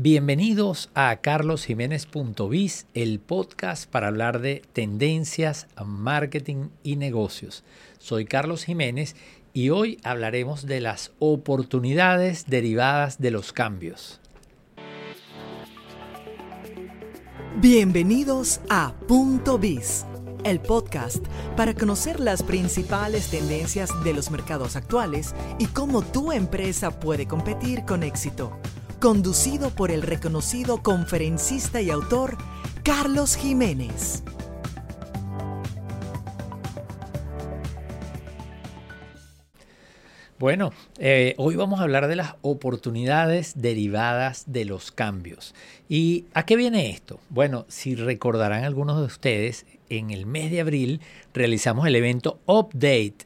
Bienvenidos a carlosjiménez.biz, el podcast para hablar de tendencias, marketing y negocios. Soy Carlos Jiménez y hoy hablaremos de las oportunidades derivadas de los cambios. Bienvenidos a Punto Biz, el podcast para conocer las principales tendencias de los mercados actuales y cómo tu empresa puede competir con éxito conducido por el reconocido conferencista y autor Carlos Jiménez. Bueno, eh, hoy vamos a hablar de las oportunidades derivadas de los cambios. ¿Y a qué viene esto? Bueno, si recordarán algunos de ustedes, en el mes de abril realizamos el evento Update,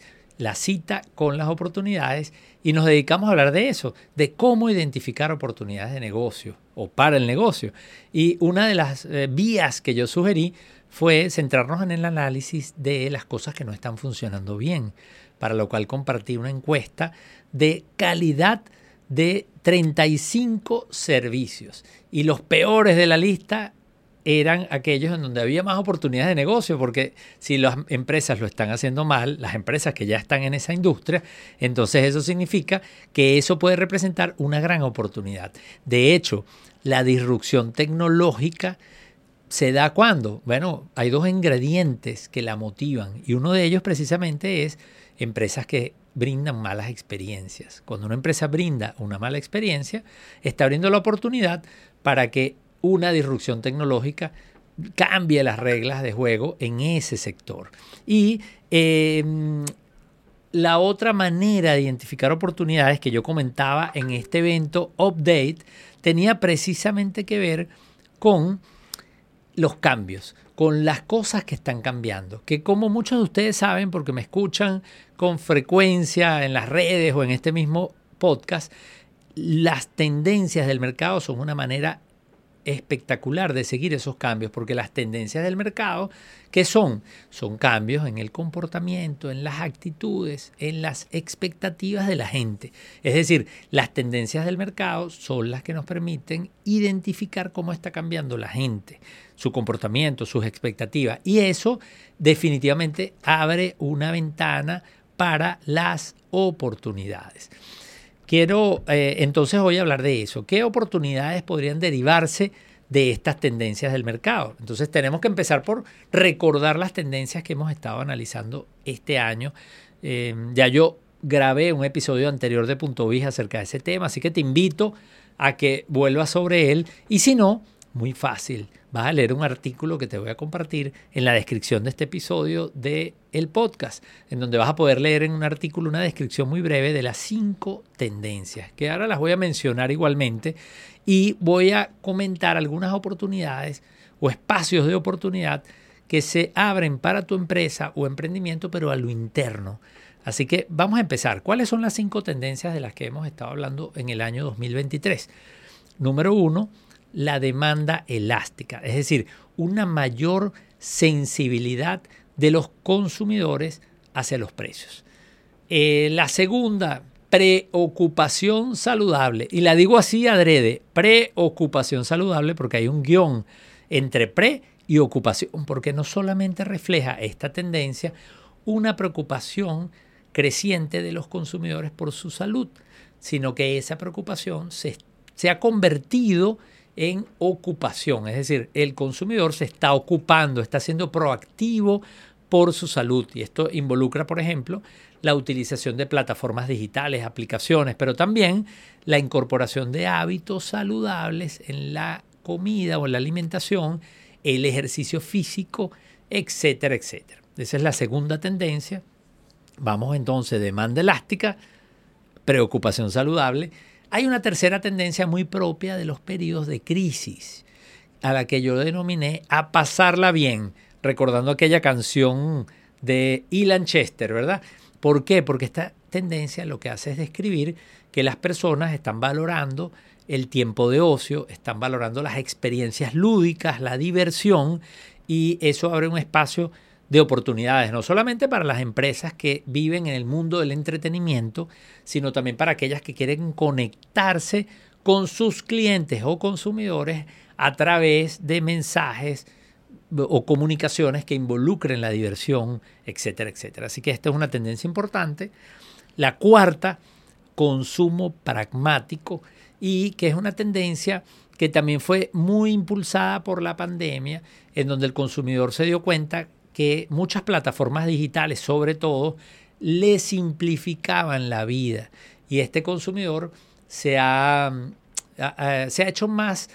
la cita con las oportunidades y nos dedicamos a hablar de eso, de cómo identificar oportunidades de negocio o para el negocio. Y una de las eh, vías que yo sugerí fue centrarnos en el análisis de las cosas que no están funcionando bien, para lo cual compartí una encuesta de calidad de 35 servicios. Y los peores de la lista eran aquellos en donde había más oportunidades de negocio, porque si las empresas lo están haciendo mal, las empresas que ya están en esa industria, entonces eso significa que eso puede representar una gran oportunidad. De hecho, la disrupción tecnológica se da cuando, bueno, hay dos ingredientes que la motivan y uno de ellos precisamente es empresas que brindan malas experiencias. Cuando una empresa brinda una mala experiencia, está abriendo la oportunidad para que una disrupción tecnológica cambie las reglas de juego en ese sector. Y em, la otra manera de identificar oportunidades que yo comentaba en este evento Update tenía precisamente que ver con los cambios, con las cosas que están cambiando, que como muchos de ustedes saben, porque me escuchan con frecuencia en las redes o en este mismo podcast, las tendencias del mercado son una manera espectacular de seguir esos cambios, porque las tendencias del mercado, ¿qué son? Son cambios en el comportamiento, en las actitudes, en las expectativas de la gente. Es decir, las tendencias del mercado son las que nos permiten identificar cómo está cambiando la gente, su comportamiento, sus expectativas. Y eso definitivamente abre una ventana para las oportunidades. Quiero eh, entonces hoy hablar de eso. ¿Qué oportunidades podrían derivarse de estas tendencias del mercado? Entonces tenemos que empezar por recordar las tendencias que hemos estado analizando este año. Eh, ya yo grabé un episodio anterior de Punto Vija acerca de ese tema, así que te invito a que vuelvas sobre él y si no, muy fácil. Vas a leer un artículo que te voy a compartir en la descripción de este episodio de el podcast, en donde vas a poder leer en un artículo una descripción muy breve de las cinco tendencias, que ahora las voy a mencionar igualmente y voy a comentar algunas oportunidades o espacios de oportunidad que se abren para tu empresa o emprendimiento, pero a lo interno. Así que vamos a empezar. ¿Cuáles son las cinco tendencias de las que hemos estado hablando en el año 2023? Número uno, la demanda elástica, es decir, una mayor sensibilidad de los consumidores hacia los precios. Eh, la segunda, preocupación saludable. Y la digo así adrede, preocupación saludable porque hay un guion entre pre y ocupación, porque no solamente refleja esta tendencia una preocupación creciente de los consumidores por su salud, sino que esa preocupación se, se ha convertido en ocupación, es decir, el consumidor se está ocupando, está siendo proactivo por su salud y esto involucra, por ejemplo, la utilización de plataformas digitales, aplicaciones, pero también la incorporación de hábitos saludables en la comida o en la alimentación, el ejercicio físico, etcétera, etcétera. Esa es la segunda tendencia. Vamos entonces, demanda elástica, preocupación saludable hay una tercera tendencia muy propia de los periodos de crisis, a la que yo denominé a pasarla bien, recordando aquella canción de Ilan Chester, ¿verdad? ¿Por qué? Porque esta tendencia lo que hace es describir que las personas están valorando el tiempo de ocio, están valorando las experiencias lúdicas, la diversión, y eso abre un espacio de oportunidades, no solamente para las empresas que viven en el mundo del entretenimiento, sino también para aquellas que quieren conectarse con sus clientes o consumidores a través de mensajes o comunicaciones que involucren la diversión, etcétera, etcétera. Así que esta es una tendencia importante. La cuarta, consumo pragmático y que es una tendencia que también fue muy impulsada por la pandemia, en donde el consumidor se dio cuenta que muchas plataformas digitales, sobre todo, le simplificaban la vida. Y este consumidor se ha, se ha hecho más,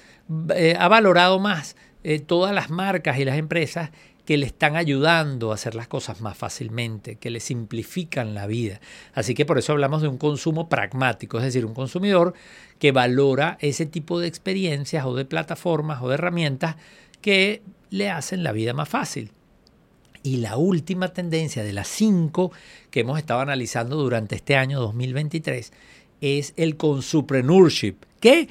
eh, ha valorado más eh, todas las marcas y las empresas que le están ayudando a hacer las cosas más fácilmente, que le simplifican la vida. Así que por eso hablamos de un consumo pragmático, es decir, un consumidor que valora ese tipo de experiencias o de plataformas o de herramientas que le hacen la vida más fácil. Y la última tendencia de las cinco que hemos estado analizando durante este año 2023 es el consupreneurship, que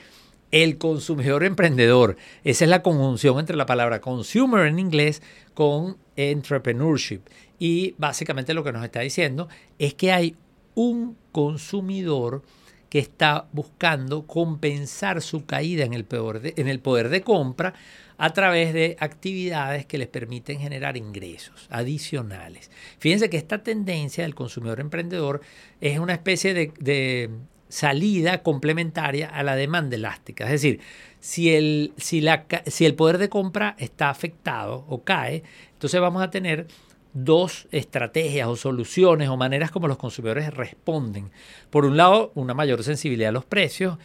el consumidor emprendedor. Esa es la conjunción entre la palabra consumer en inglés con entrepreneurship. Y básicamente lo que nos está diciendo es que hay un consumidor que está buscando compensar su caída en el, poder en el poder de compra a través de actividades que les permiten generar ingresos adicionales. Fíjense que esta tendencia del consumidor emprendedor es una especie de salida complementaria a la demanda elástica. Es decir, si el, si, la, si el poder de compra está afectado o cae, entonces vamos a tener dos estrategias o soluciones o maneras como los consumidores responden. Por un lado, una mayor sensibilidad a los precios,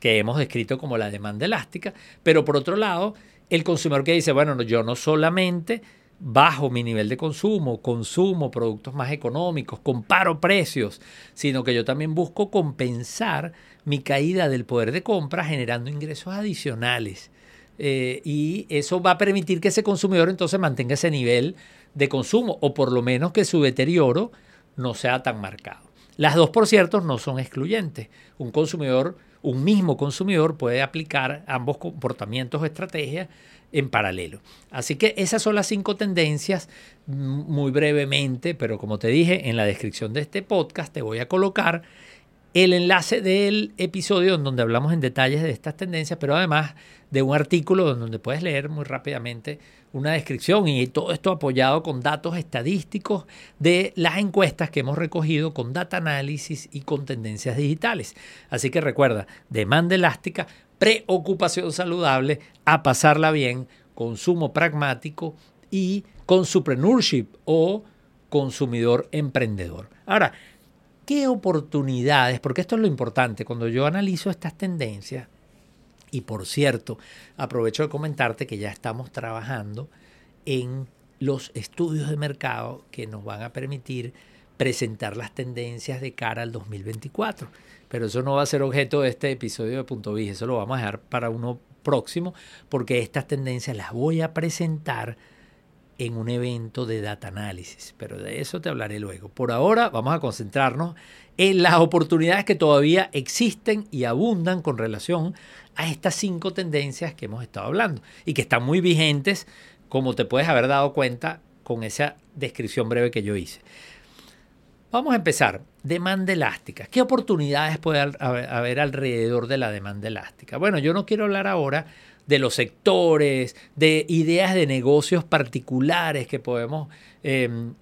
que hemos descrito como la demanda elástica, pero por otro lado, el consumidor que dice, bueno, yo no solamente bajo mi nivel de consumo, consumo productos más económicos, comparo precios, sino que yo también busco compensar mi caída del poder de compra generando ingresos adicionales. Eh, y eso va a permitir que ese consumidor entonces mantenga ese nivel de consumo o por lo menos que su deterioro no sea tan marcado. Las dos, por cierto, no son excluyentes. Un consumidor, un mismo consumidor puede aplicar ambos comportamientos o estrategias en paralelo. Así que esas son las cinco tendencias muy brevemente, pero como te dije, en la descripción de este podcast te voy a colocar el enlace del episodio en donde hablamos en detalles de estas tendencias, pero además de un artículo donde puedes leer muy rápidamente una descripción y todo esto apoyado con datos estadísticos de las encuestas que hemos recogido con data análisis y con tendencias digitales. Así que recuerda, demanda elástica, preocupación saludable, a pasarla bien, consumo pragmático y consupreneurship o consumidor emprendedor. Ahora, ¿qué oportunidades? Porque esto es lo importante, cuando yo analizo estas tendencias, y por cierto, aprovecho de comentarte que ya estamos trabajando en los estudios de mercado que nos van a permitir presentar las tendencias de cara al 2024 pero eso no va a ser objeto de este episodio de Punto Vige, eso lo vamos a dejar para uno próximo, porque estas tendencias las voy a presentar en un evento de data análisis, pero de eso te hablaré luego. Por ahora vamos a concentrarnos en las oportunidades que todavía existen y abundan con relación a estas cinco tendencias que hemos estado hablando y que están muy vigentes, como te puedes haber dado cuenta con esa descripción breve que yo hice. Vamos a empezar. Demanda elástica. ¿Qué oportunidades puede haber alrededor de la demanda elástica? Bueno, yo no quiero hablar ahora de los sectores, de ideas de negocios particulares que podemos em,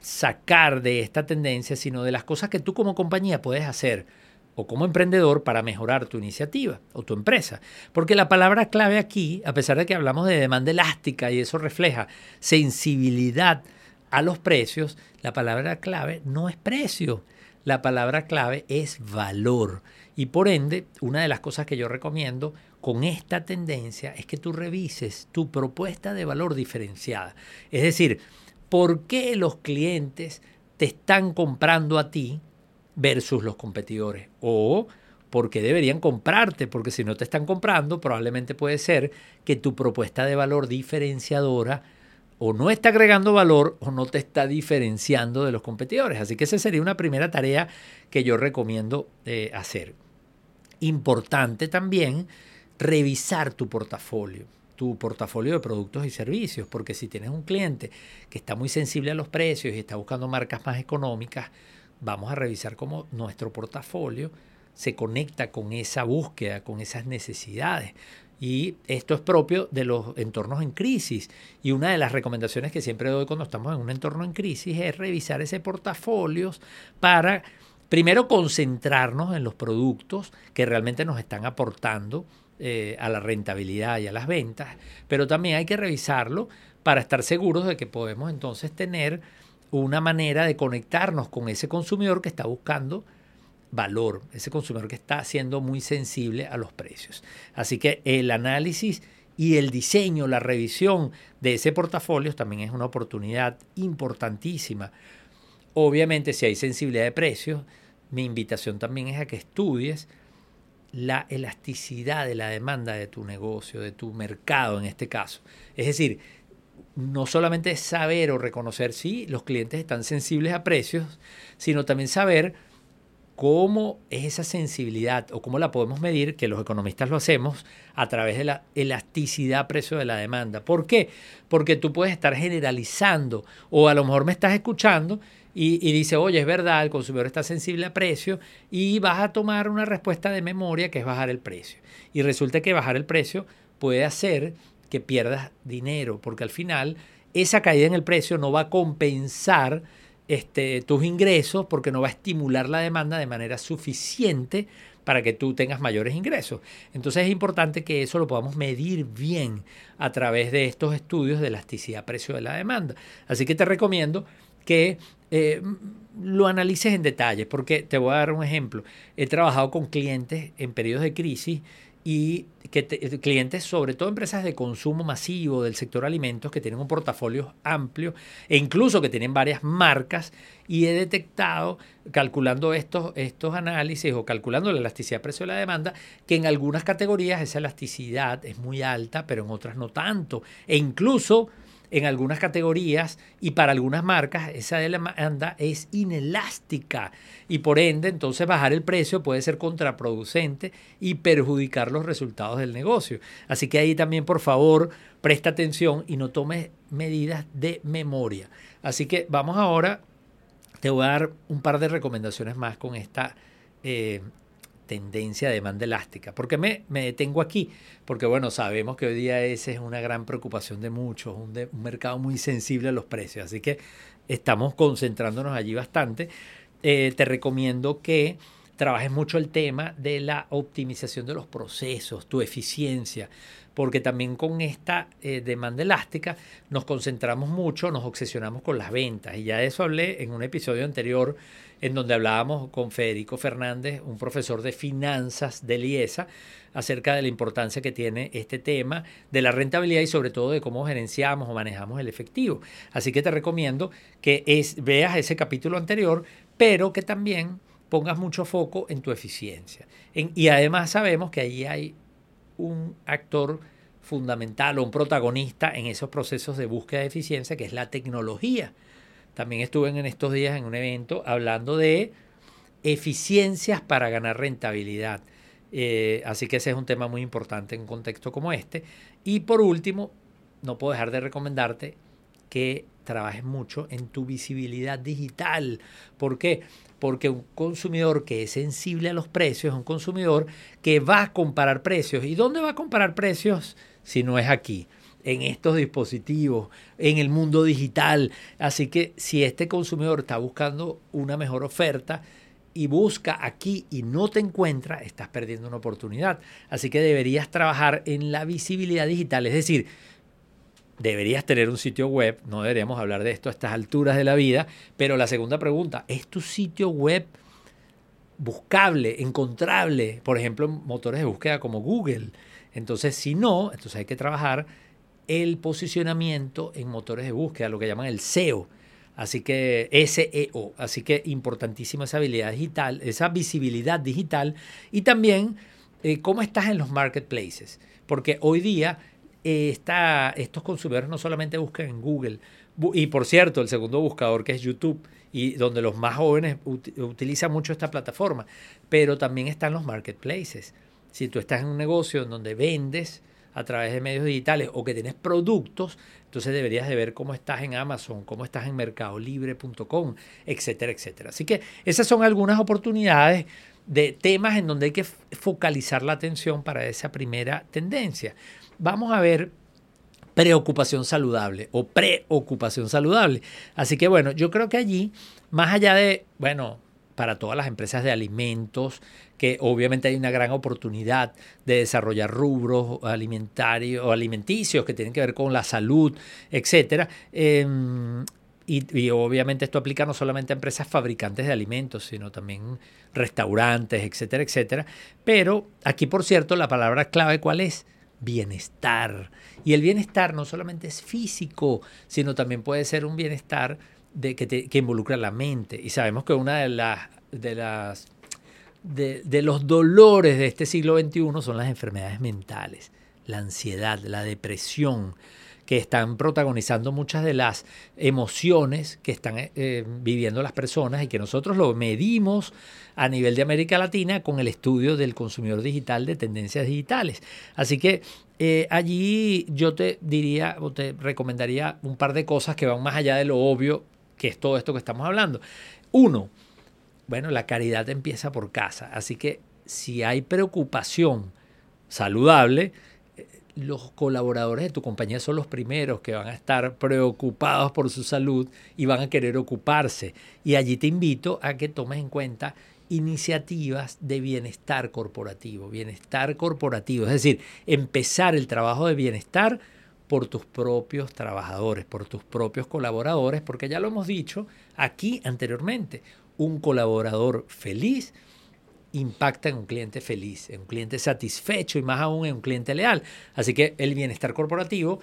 sacar de esta tendencia, sino de las cosas que tú como compañía puedes hacer o como emprendedor para mejorar tu iniciativa o tu empresa. Porque la palabra clave aquí, a pesar de que hablamos de demanda elástica y eso refleja sensibilidad a los precios, la palabra clave no es precio, la palabra clave es valor. Y por ende, una de las cosas que yo recomiendo con esta tendencia es que tú revises tu propuesta de valor diferenciada. Es decir, ¿por qué los clientes te están comprando a ti versus los competidores? O ¿por qué deberían comprarte? Porque si no te están comprando, probablemente puede ser que tu propuesta de valor diferenciadora o no está agregando valor o no te está diferenciando de los competidores. Así que esa sería una primera tarea que yo recomiendo eh, hacer. Importante también revisar tu portafolio, tu portafolio de productos y servicios, porque si tienes un cliente que está muy sensible a los precios y está buscando marcas más económicas, vamos a revisar cómo nuestro portafolio se conecta con esa búsqueda, con esas necesidades. Y esto es propio de los entornos en crisis. Y una de las recomendaciones que siempre doy cuando estamos en un entorno en crisis es revisar ese portafolio para, primero, concentrarnos en los productos que realmente nos están aportando eh, a la rentabilidad y a las ventas, pero también hay que revisarlo para estar seguros de que podemos entonces tener una manera de conectarnos con ese consumidor que está buscando valor, ese consumidor que está siendo muy sensible a los precios. Así que el análisis y el diseño, la revisión de ese portafolio también es una oportunidad importantísima. Obviamente, si hay sensibilidad de precios, mi invitación también es a que estudies la elasticidad de la demanda de tu negocio, de tu mercado en este caso. Es decir, no solamente saber o reconocer si los clientes están sensibles a precios, sino también saber cómo es esa sensibilidad o cómo la podemos medir, que los economistas lo hacemos a través de la elasticidad precio de la demanda. ¿Por qué? Porque tú puedes estar generalizando o a lo mejor me estás escuchando y, dice, oye, es verdad, el consumidor está sensible a precio y vas a tomar una respuesta de memoria que es bajar el precio. Y resulta que bajar el precio puede hacer que pierdas dinero, porque al final esa caída en el precio no va a compensar este, tus ingresos porque no va a estimular la demanda de manera suficiente para que tú tengas mayores ingresos. Entonces es importante que eso lo podamos medir bien a través de estos estudios de elasticidad precio de la demanda. Así que te recomiendo que eh, lo analices en detalle, porque te voy a dar un ejemplo. He trabajado con clientes en periodos de crisis y que clientes, sobre todo empresas de consumo masivo del sector alimentos, que tienen un portafolio amplio e incluso que tienen varias marcas, y he detectado, calculando estos, estos análisis o calculando la elasticidad precio de la demanda, que en algunas categorías esa elasticidad es muy alta, pero en otras no tanto. E incluso en algunas categorías y para algunas marcas esa demanda es inelástica y por ende entonces bajar el precio puede ser contraproducente y perjudicar los resultados del negocio. Así que ahí también por favor presta atención y no tome medidas de memoria. Así que vamos ahora, te voy a dar un par de recomendaciones más con esta eh, tendencia de demanda elástica. ¿Por qué me, me, detengo aquí? Porque bueno, sabemos que hoy día esa es una gran preocupación de muchos, un, mercado muy sensible a los precios, así que estamos concentrándonos allí bastante. Eh, te recomiendo que trabajes mucho el tema de la optimización de los procesos, tu eficiencia, porque también con esta eh, demanda elástica nos concentramos mucho, nos obsesionamos con las ventas. Y ya de eso hablé en un episodio anterior en donde hablábamos con Federico Fernández, un profesor de finanzas de IESA, acerca de la importancia que tiene este tema de la rentabilidad y sobre todo de cómo gerenciamos o manejamos el efectivo. Así que te recomiendo que es, veas ese capítulo anterior, pero que también pongas mucho foco en tu eficiencia. y además sabemos que ahí hay un actor fundamental o un protagonista en esos procesos de búsqueda de eficiencia, que es la tecnología. También estuve en estos días en un evento hablando de eficiencias para ganar rentabilidad. Eh, así que ese es un tema muy importante en un contexto como este. Y por último, no puedo dejar de recomendarte que trabajes mucho en tu visibilidad digital. ¿Por qué? Porque un consumidor que es sensible a los precios es un consumidor que va a comparar precios. ¿Y dónde va a comparar precios si no es aquí? en estos dispositivos, en el mundo digital. Así que si este consumidor está buscando una mejor oferta y busca aquí y no te encuentra, estás perdiendo una oportunidad. Así que deberías trabajar en la visibilidad digital, es decir, deberías tener un sitio web, no deberíamos hablar de esto a estas alturas de la vida, pero la segunda pregunta, ¿es tu sitio web buscable, encontrable, por ejemplo, en motores de búsqueda como Google? Entonces, si no, entonces hay que trabajar el posicionamiento en motores de búsqueda, lo que llaman el SEO. Así que SEO, así que importantísima esa habilidad digital, esa visibilidad digital y también eh, cómo estás en los marketplaces, porque hoy día eh, estos consumidores no solamente buscan en Google, y por cierto, el segundo buscador que es YouTube, y donde los más jóvenes utilizan mucho esta plataforma, pero también están los marketplaces. Si tú estás en un negocio en donde vendes, a través de medios digitales o que tienes productos, entonces deberías de ver cómo estás en Amazon, cómo estás en mercadolibre.com, etcétera, etcétera. Así que esas son algunas oportunidades de temas en donde hay que focalizar la atención para esa primera tendencia. Vamos a ver preocupación saludable o preocupación saludable. Así que bueno, yo creo que allí, más allá de, bueno, para todas las empresas de alimentos, que obviamente hay una gran oportunidad de desarrollar rubros alimentarios o alimenticios que tienen que ver con la salud, etcétera. Em, y, obviamente esto aplica no solamente a empresas fabricantes de alimentos, sino también restaurantes, etcétera, etcétera. Pero aquí, por cierto, la palabra clave, ¿cuál es? Bienestar. Y el bienestar no solamente es físico, sino también puede ser un bienestar de, que, involucra la mente. Y sabemos que una de las, de las de, los dolores de este siglo XXI son las enfermedades mentales, la ansiedad, la depresión, que están protagonizando muchas de las emociones que están eh, viviendo las personas y que nosotros lo medimos a nivel de América Latina con el estudio del consumidor digital de tendencias digitales. Así que eh, allí yo te diría o te recomendaría un par de cosas que van más allá de lo obvio que es todo esto que estamos hablando. Uno, bueno, la caridad empieza por casa, así que si hay preocupación saludable, eh, los colaboradores de tu compañía son los primeros que van a estar preocupados por su salud y van a querer ocuparse. Y allí te invito a que tomes en cuenta iniciativas de bienestar corporativo, bienestar corporativo, es decir, empezar el trabajo de bienestar por tus propios trabajadores, por tus propios colaboradores, porque ya lo hemos dicho aquí anteriormente, un colaborador feliz impacta en un cliente feliz, en un cliente satisfecho y más aún en un cliente leal. Así que el bienestar corporativo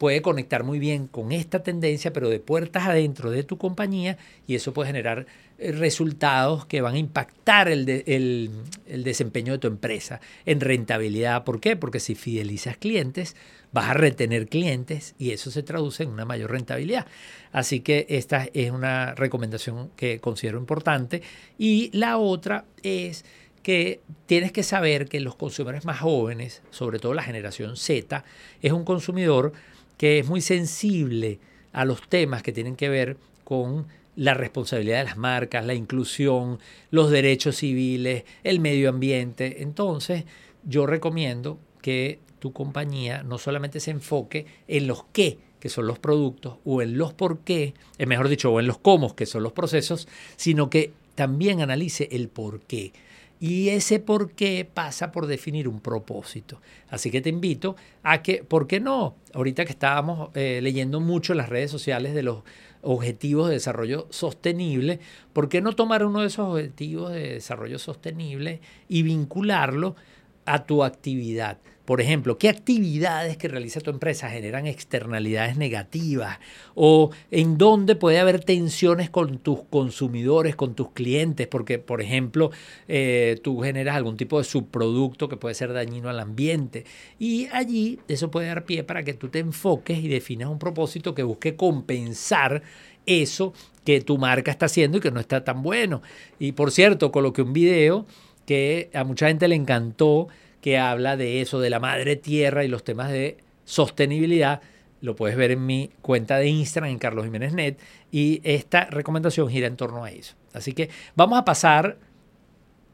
puede conectar muy bien con esta tendencia, pero de puertas adentro de tu compañía y eso puede generar eh, resultados que van a impactar el, el, desempeño de tu empresa en rentabilidad. ¿Por qué? Porque si fidelizas clientes, vas a retener clientes y eso se traduce en una mayor rentabilidad. Así que esta es una recomendación que considero importante. Y la otra es que tienes que saber que los consumidores más jóvenes, sobre todo la generación Z, es un consumidor que es muy sensible a los temas que tienen que ver con la responsabilidad de las marcas, la inclusión, los derechos civiles, el medio ambiente. Entonces, yo recomiendo que tu compañía no solamente se enfoque en los qué, que son los productos, o en los por qué, es mejor dicho, o en los cómo, que son los procesos, sino que también analice el por qué. Y ese por qué pasa por definir un propósito. Así que te invito a que, ¿por qué no? Ahorita que estábamos eh, leyendo mucho en las redes sociales de los objetivos de desarrollo sostenible, ¿por qué no tomar uno de esos objetivos de desarrollo sostenible y vincularlo a tu actividad? Por ejemplo, ¿qué actividades que realiza tu empresa generan externalidades negativas? ¿O en dónde puede haber tensiones con tus consumidores, con tus clientes? Porque, por ejemplo, eh, tú generas algún tipo de subproducto que puede ser dañino al ambiente. Y allí eso puede dar pie para que tú te enfoques y definas un propósito que busque compensar eso que tu marca está haciendo y que no está tan bueno. Y por cierto, coloqué un video que a mucha gente le encantó que habla de eso, de la madre tierra y los temas de sostenibilidad. Lo puedes ver en mi cuenta de Instagram, en Carlos Jiménez Net, y esta recomendación gira en torno a eso. Así que vamos a pasar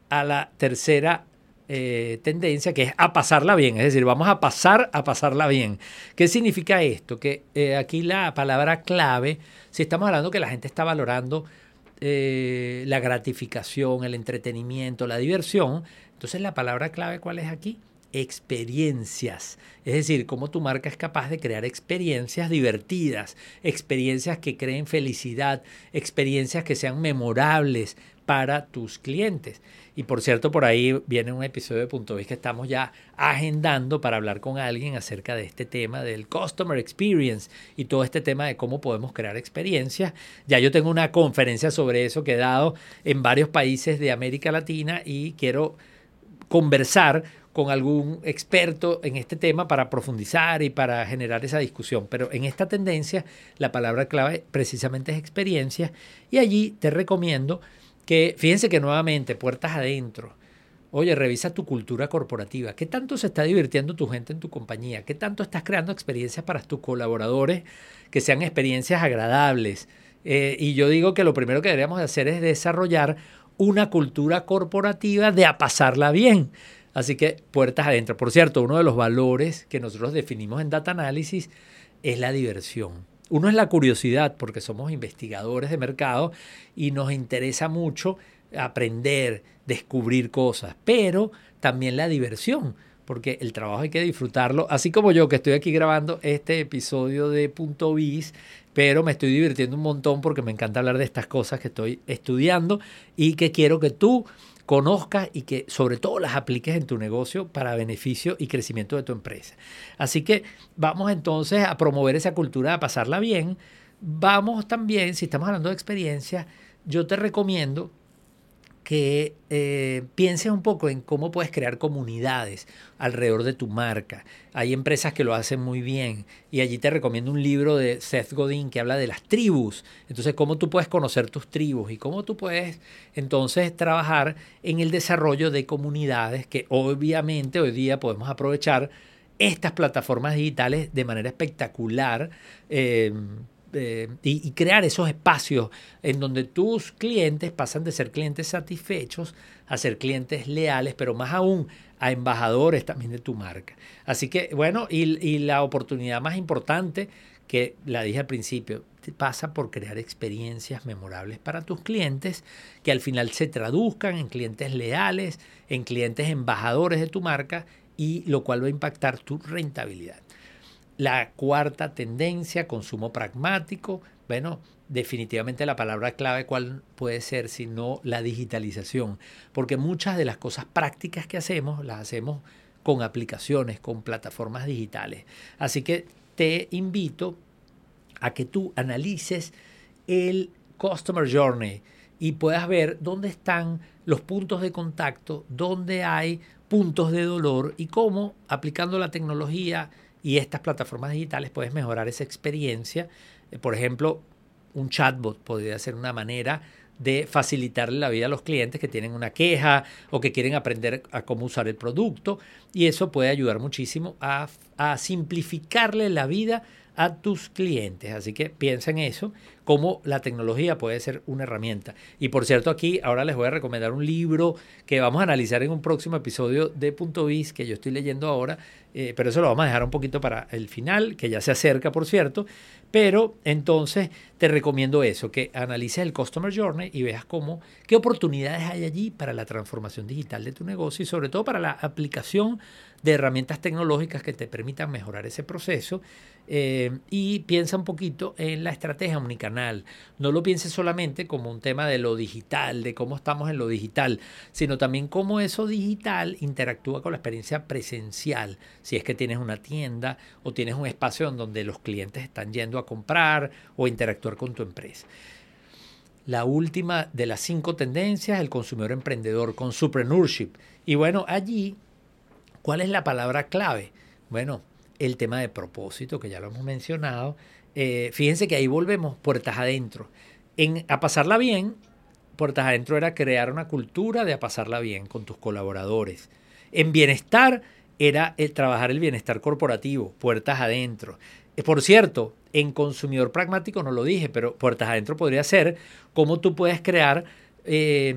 a la tercera eh, tendencia, que es a pasarla bien, es decir, vamos a pasar a pasarla bien. ¿Qué significa esto? Que eh, aquí la palabra clave, si estamos hablando que la gente está valorando eh, la gratificación, el entretenimiento, la diversión, entonces la palabra clave cuál es aquí? experiencias. Es decir, cómo tu marca es capaz de crear experiencias divertidas, experiencias que creen felicidad, experiencias que sean memorables para tus clientes. Y por cierto, por ahí viene un episodio de Punto Vis que estamos ya agendando para hablar con alguien acerca de este tema del Customer Experience y todo este tema de cómo podemos crear experiencias. Ya yo tengo una conferencia sobre eso que he dado en varios países de América Latina y quiero conversar con algún experto en este tema para profundizar y para generar esa discusión. Pero en esta tendencia la palabra clave precisamente es experiencia y allí te recomiendo que, fíjense que nuevamente, puertas adentro, oye, revisa tu cultura corporativa, qué tanto se está divirtiendo tu gente en tu compañía, qué tanto estás creando experiencias para tus colaboradores que sean experiencias agradables. Eh, y yo digo que lo primero que deberíamos hacer es desarrollar una cultura corporativa de a pasarla bien. Así que puertas adentro. Por cierto, uno de los valores que nosotros definimos en Data Analysis es la diversión. Uno es la curiosidad, porque somos investigadores de mercado y nos interesa mucho aprender, descubrir cosas, pero también la diversión, porque el trabajo hay que disfrutarlo, así como yo que estoy aquí grabando este episodio de Punto Bis, pero me estoy divirtiendo un montón porque me encanta hablar de estas cosas que estoy estudiando y que quiero que tú conozcas y que sobre todo las apliques en tu negocio para beneficio y crecimiento de tu empresa. Así que vamos entonces a promover esa cultura de pasarla bien. Vamos también, si estamos hablando de experiencia, yo te recomiendo que eh, pienses un poco en cómo puedes crear comunidades alrededor de tu marca. Hay empresas que lo hacen muy bien y allí te recomiendo un libro de Seth Godin que habla de las tribus. Entonces, cómo tú puedes conocer tus tribus y cómo tú puedes entonces trabajar en el desarrollo de comunidades que obviamente hoy día podemos aprovechar estas plataformas digitales de manera espectacular. Eh, eh, y, crear esos espacios en donde tus clientes pasan de ser clientes satisfechos a ser clientes leales, pero más aún a embajadores también de tu marca. Así que, bueno, y, y la oportunidad más importante que la dije al principio, pasa por crear experiencias memorables para tus clientes que al final se traduzcan en clientes leales, en clientes embajadores de tu marca y lo cual va a impactar tu rentabilidad. La cuarta tendencia, consumo pragmático. Bueno, definitivamente la palabra clave cuál puede ser sino la digitalización, porque muchas de las cosas prácticas que hacemos las hacemos con aplicaciones, con plataformas digitales. Así que te invito a que tú analices el Customer Journey y puedas ver dónde están los puntos de contacto, dónde hay puntos de dolor y cómo aplicando la tecnología y estas plataformas digitales puedes mejorar esa experiencia. Eh, por ejemplo, un chatbot podría ser una manera de facilitarle la vida a los clientes que tienen una queja o que quieren aprender a cómo usar el producto y eso puede ayudar muchísimo a, a simplificarle la vida a tus clientes. Así que piensa en eso, cómo la tecnología puede ser una herramienta. Y por cierto, aquí ahora les voy a recomendar un libro que vamos a analizar en un próximo episodio de Punto Biz que yo estoy leyendo ahora, eh, pero eso lo vamos a dejar un poquito para el final, que ya se acerca, por cierto. Pero entonces te recomiendo eso, que analices el Customer Journey y veas cómo, qué oportunidades hay allí para la transformación digital de tu negocio y sobre todo para la aplicación de herramientas tecnológicas que te permitan mejorar ese proceso. Eh, y piensa un poquito en la estrategia omnicanal. No lo pienses solamente como un tema de lo digital, de cómo estamos en lo digital, sino también cómo eso digital interactúa con la experiencia presencial. Si es que tienes una tienda o tienes un espacio en donde los clientes están yendo a comprar o interactuar con tu empresa. La última de las cinco tendencias, el consumidor emprendedor, con consupreneurship. Y bueno, allí ¿Cuál es la palabra clave? Bueno, el tema de propósito, que ya lo hemos mencionado. Eh, fíjense que ahí volvemos puertas adentro. En a pasarla bien, puertas adentro era crear una cultura de a pasarla bien con tus colaboradores. En bienestar era el trabajar el bienestar corporativo, puertas adentro. Eh, por cierto, en consumidor pragmático no lo dije, pero puertas adentro podría ser cómo tú puedes crear eh,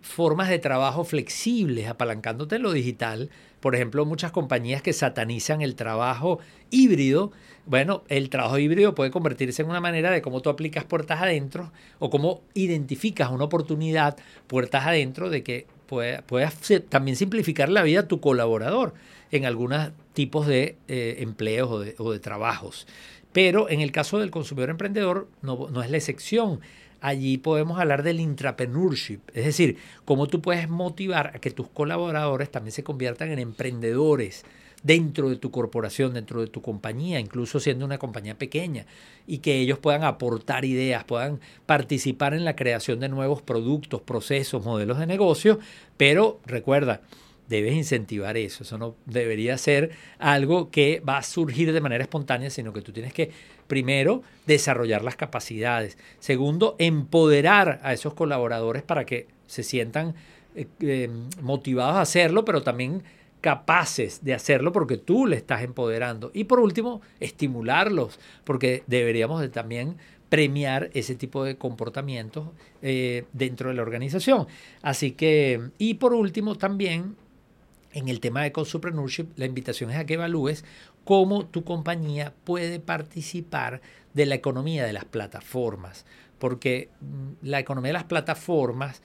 formas de trabajo flexibles, apalancándote en lo digital, por ejemplo, muchas compañías que satanizan el trabajo híbrido. Bueno, el trabajo híbrido puede convertirse en una manera de cómo tú aplicas puertas adentro o cómo identificas una oportunidad puertas adentro de que puedas también simplificar la vida a tu colaborador en algunos tipos de eh, empleos o de, o de, trabajos. Pero en el caso del consumidor emprendedor no, no es la excepción allí podemos hablar del intrapreneurship, es decir, cómo tú puedes motivar a que tus colaboradores también se conviertan en emprendedores dentro de tu corporación, dentro de tu compañía, incluso siendo una compañía pequeña, y que ellos puedan aportar ideas, puedan participar en la creación de nuevos productos, procesos, modelos de negocio, pero recuerda, debes incentivar eso. Eso no debería ser algo que va a surgir de manera espontánea, sino que tú tienes que, primero, desarrollar las capacidades. Segundo, empoderar a esos colaboradores para que se sientan eh, eh, motivados a hacerlo, pero también capaces de hacerlo porque tú le estás empoderando. Y por último, estimularlos, porque deberíamos de también premiar ese tipo de comportamientos eh, dentro de la organización. Así que, y por último, también en el tema de Consupreneurship, la invitación es a que evalúes cómo tu compañía puede participar de la economía de las plataformas. Porque mm, la economía de las plataformas,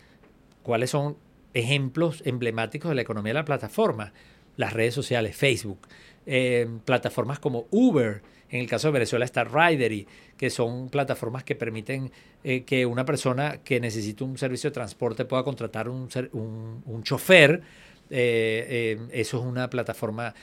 ¿cuáles son ejemplos emblemáticos de la economía de la plataforma? Las redes sociales, Facebook, eh, plataformas como Uber, en el caso de Venezuela está Ridery, que son plataformas que permiten eh, que una persona que necesita un servicio de transporte pueda contratar un, chofer. Eh, eso es una plataforma,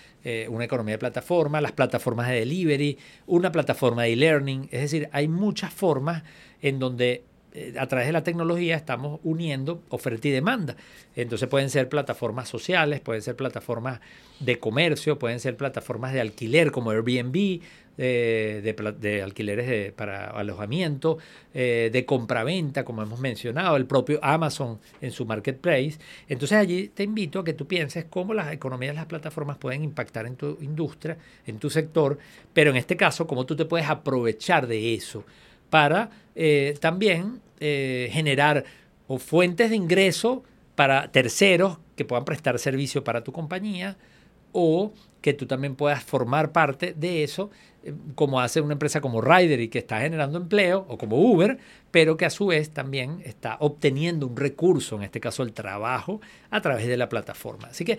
una economía de plataforma, las plataformas de delivery, una plataforma de e-learning. Es decir, hay muchas formas en donde eh, a través de la tecnología estamos uniendo oferta y demanda. Entonces pueden ser plataformas sociales, pueden ser plataformas de comercio, pueden ser plataformas de alquiler como Airbnb, de, alquileres para alojamiento, eh, de compraventa, como hemos mencionado, el propio Amazon en su marketplace. Entonces allí te invito a que tú pienses cómo las economías de las plataformas pueden impactar en tu industria, en tu sector, pero en este caso, cómo tú te puedes aprovechar de eso para eh, también eh, generar o fuentes de ingreso para terceros que puedan prestar servicio para tu compañía o que tú también puedas formar parte de eso, eh, como hace una empresa como Rider y que está generando empleo, o como Uber, pero que a su vez también está obteniendo un recurso, en este caso el trabajo, a través de la plataforma. Así que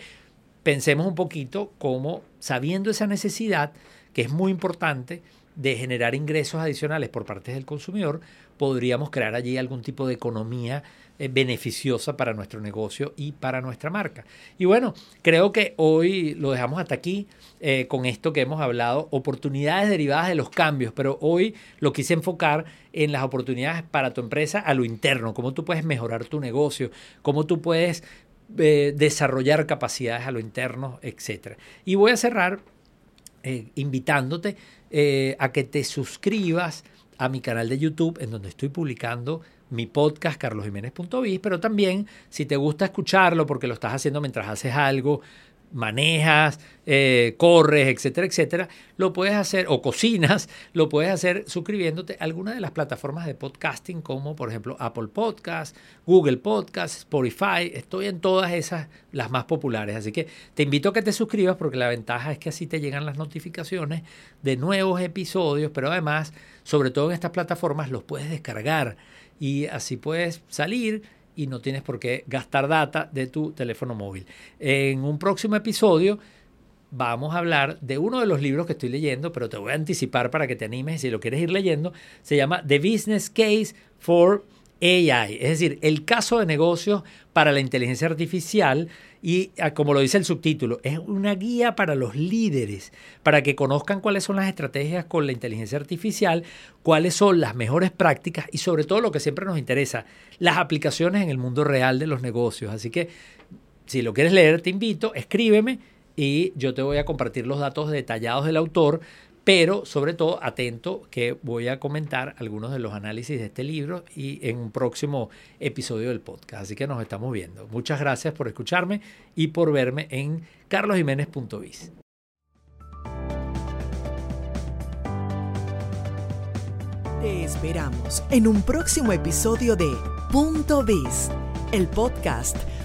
pensemos un poquito cómo, sabiendo esa necesidad, que es muy importante, de generar ingresos adicionales por parte del consumidor, podríamos crear allí algún tipo de economía eh, beneficiosa para nuestro negocio y para nuestra marca. Y bueno, creo que hoy lo dejamos hasta aquí eh, con esto que hemos hablado, oportunidades derivadas de los cambios, pero hoy lo quise enfocar en las oportunidades para tu empresa a lo interno, cómo tú puedes mejorar tu negocio, cómo tú puedes eh, desarrollar capacidades a lo interno, etc. Y voy a cerrar invitándote a que te suscribas a mi canal de YouTube en donde estoy publicando mi podcast carlosjiménez.biz, pero también si te gusta escucharlo porque lo estás haciendo mientras haces algo, manejas, eh, corres, etcétera, etcétera, lo puedes hacer, o cocinas, lo puedes hacer suscribiéndote a alguna de las plataformas de podcasting como por ejemplo Apple Podcast, Google Podcast, Spotify, estoy en todas esas, las más populares, así que te invito a que te suscribas porque la ventaja es que así te llegan las notificaciones de nuevos episodios, pero además, sobre todo en estas plataformas, los puedes descargar y así puedes salir y no tienes por qué gastar data de tu teléfono móvil. En un próximo episodio vamos a hablar de uno de los libros que estoy leyendo, pero te voy a anticipar para que te animes si lo quieres ir leyendo. Se llama The Business Case for AI, es decir, el caso de negocios para la inteligencia artificial y ah, como lo dice el subtítulo, es una guía para los líderes, para que conozcan cuáles son las estrategias con la inteligencia artificial, cuáles son las mejores prácticas y sobre todo lo que siempre nos interesa, las aplicaciones en el mundo real de los negocios. Así que si lo quieres leer, te invito, escríbeme y yo te voy a compartir los datos detallados del autor pero sobre todo atento que voy a comentar algunos de los análisis de este libro y en un próximo episodio del podcast. Así que nos estamos viendo. Muchas gracias por escucharme y por verme en carlosjiménez.biz. Te esperamos en un próximo episodio de Punto Biz, el podcast